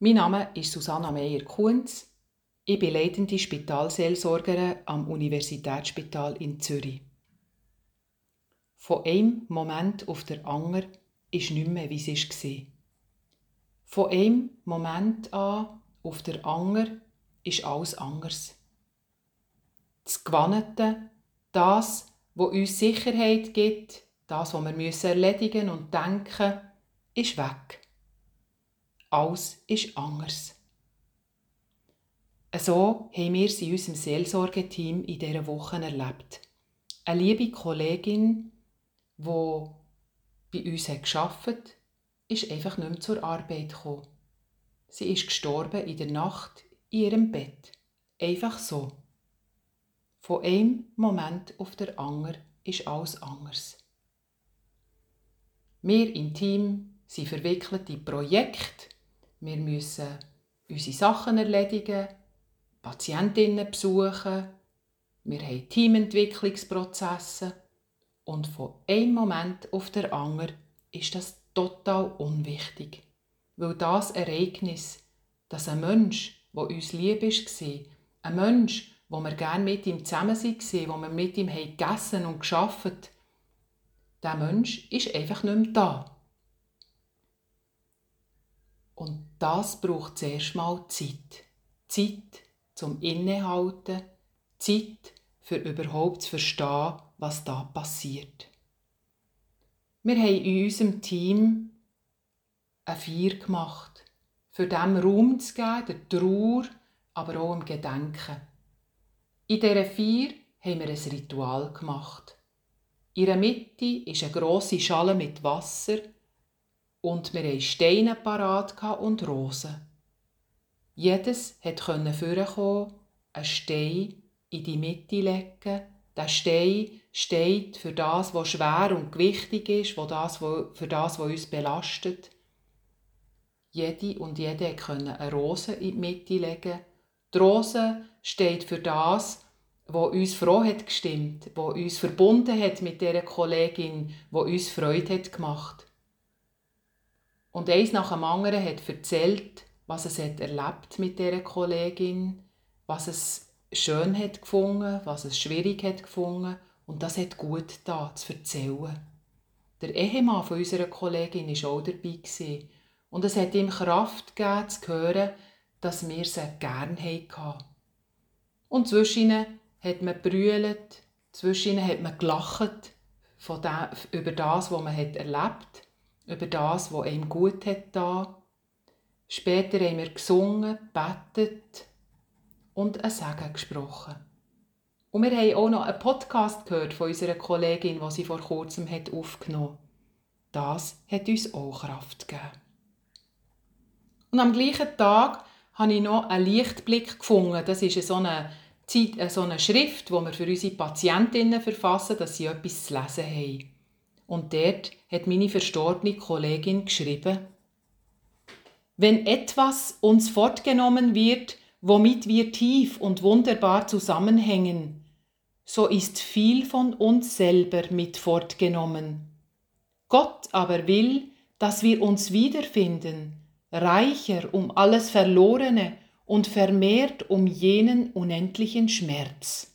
Mein Name ist Susanna Meyer-Kunz. Ich bin leitende Spitalseelsorgerin am Universitätsspital in Zürich. Von einem Moment auf den anderen ist nicht mehr, wie es war. Von einem Moment an auf den anderen ist alles anders. Das Gewannete, das, was uns Sicherheit gibt, das, was wir erledigen und denken, ist weg. Alles ist anders. So haben wir es in unserem Seelsorgeteam in dieser Woche erlebt. Eine liebe Kollegin, die bei uns gearbeitet hat, ist einfach nicht mehr zur Arbeit gekommen. Sie ist gestorben in der Nacht in ihrem Bett. Einfach so. Von einem Moment auf den anderen ist alles anders. Wir im Team sind verwickelt in Projekte. Wir müssen unsere Sachen erledigen, Patientinnen besuchen, wir haben Teamentwicklungsprozesse und von einem Moment auf den anderen ist das total unwichtig. Weil das Ereignis, dass ein Mensch, der uns lieb war, ein Mensch, wo wir gerne mit ihm zusammen waren, wo wir mit ihm gegessen und geschafft der Mensch ist einfach nicht mehr da. Und das braucht zuerst mal Zeit. Zeit zum Innehalten, Zeit für überhaupt zu verstehen, was da passiert. Wir haben in unserem Team eine Feier gemacht, für dem Raum zu geben, der Trauer, aber auch im Gedenken. In dieser Feier haben wir ein Ritual gemacht. In der Mitte ist eine grosse Schale mit Wasser und wir hatten Steine parat und Rosen. Jedes konnte vorkommen, einen Stein in die Mitte legen. Der Stein steht für das, was schwer und gewichtig ist, für das, was uns belastet. Jede und jede konnte eine Rose in die Mitte legen. Die Rose steht für das, was uns froh hat gestimmt, was uns verbunden hat mit der Kollegin, was uns Freude hat gemacht. Und eins nach dem anderen hat erzählt, was es hat erlebt mit der Kollegin, was es schön hat gefunden, was es schwierig hat gefunden und das hat gut da zu erzählen. Der Ehemann von unserer Kollegin war auch dabei und es hat ihm Kraft gegeben, zu hören, dass wir sie gerne hatten. Und zwischen ihnen hat man brüllt, zwischen ihnen hat man gelacht von dem, über das, was man hat erlebt über das, was ihm gut hat da. Später haben wir gesungen, betet und ein Segen gesprochen. Und wir haben auch noch einen Podcast gehört von unserer Kollegin, die sie vor kurzem hat aufgenommen hat. Das hat uns auch Kraft gegeben. Und am gleichen Tag habe ich noch einen Lichtblick gefunden. Das ist so eine, Zeit, so eine Schrift, die wir für unsere Patientinnen verfassen, dass sie etwas zu lesen haben. Und dort hat meine verstorbene Kollegin geschrieben, wenn etwas uns fortgenommen wird, womit wir tief und wunderbar zusammenhängen, so ist viel von uns selber mit fortgenommen. Gott aber will, dass wir uns wiederfinden, reicher um alles Verlorene und vermehrt um jenen unendlichen Schmerz.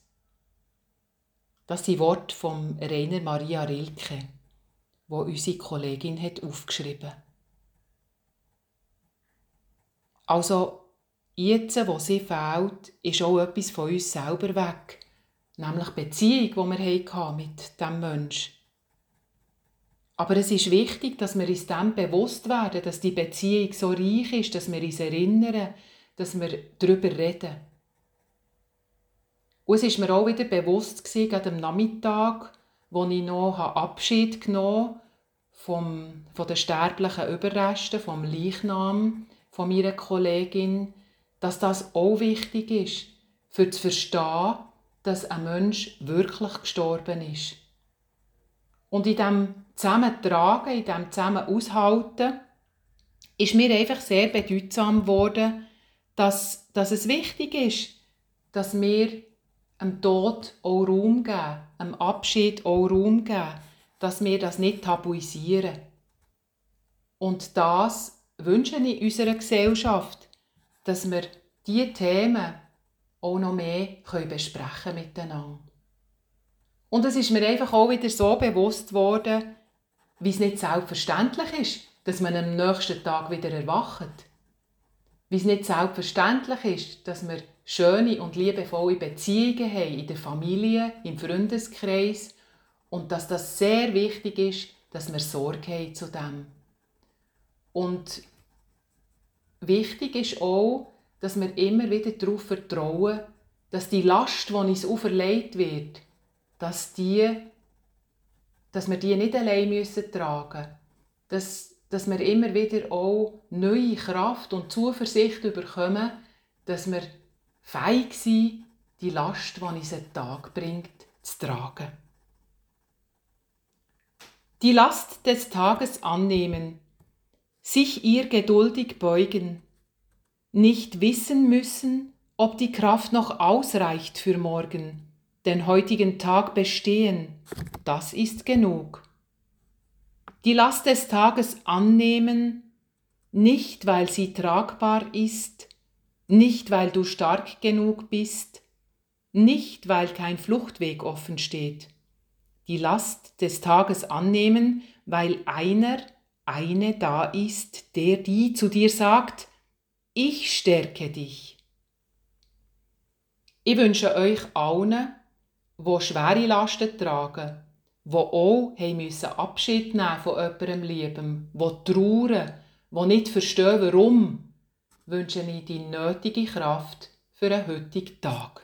Das sind Worte vom Rainer Maria Rilke wo unsere Kollegin hat aufgeschrieben. Also jetzt, wo sie fehlt, ist auch etwas von uns selber weg, nämlich die Beziehung, die wir hatten mit dem Menschen. Aber es ist wichtig, dass wir uns dem bewusst werden, dass die Beziehung so reich ist, dass wir uns erinnern, dass wir darüber reden. Und es ist mir auch wieder bewusst gewesen, gerade am Nachmittag, wo ich noch Abschied genommen vom, von den sterblichen Überresten, vom Leichnam von meiner Kollegin, dass das auch wichtig ist, für zu verstehen, dass ein Mensch wirklich gestorben ist. Und in dem Zusammentragen, in dem Zusammen aushalten, ist mir einfach sehr bedeutsam geworden, dass, dass es wichtig ist, dass wir dem Tod auch Raum geben, dem Abschied auch Raum geben dass wir das nicht tabuisieren. Und das wünsche ich unserer Gesellschaft, dass wir diese Themen auch noch mehr besprechen miteinander. Und es ist mir einfach auch wieder so bewusst worden, wie es nicht selbstverständlich ist, dass man am nächsten Tag wieder erwacht. Wie es nicht selbstverständlich ist, dass wir schöne und liebevolle Beziehungen haben in der Familie, im Freundeskreis und dass das sehr wichtig ist, dass wir Sorge haben zu dem. Und wichtig ist auch, dass wir immer wieder darauf vertrauen, dass die Last, die uns auferlegt wird, dass, die, dass wir die nicht allein müssen tragen müssen. Dass, dass wir immer wieder auch neue Kraft und Zuversicht bekommen, dass wir fähig sind, die Last, die uns einen Tag bringt, zu tragen. Die Last des Tages annehmen, sich ihr geduldig beugen, nicht wissen müssen, ob die Kraft noch ausreicht für morgen, den heutigen Tag bestehen, das ist genug. Die Last des Tages annehmen, nicht weil sie tragbar ist, nicht weil du stark genug bist, nicht weil kein Fluchtweg offen steht. Die Last des Tages annehmen, weil einer, eine da ist, der die zu dir sagt, ich stärke dich. Ich wünsche euch allen, die schwere Lasten tragen, die auch müssen Abschied nehmen von jemandem Lieben, die trauern, die nicht verstehen, warum, wünsche ich die nötige Kraft für einen heutigen Tag.